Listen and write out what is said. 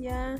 ya.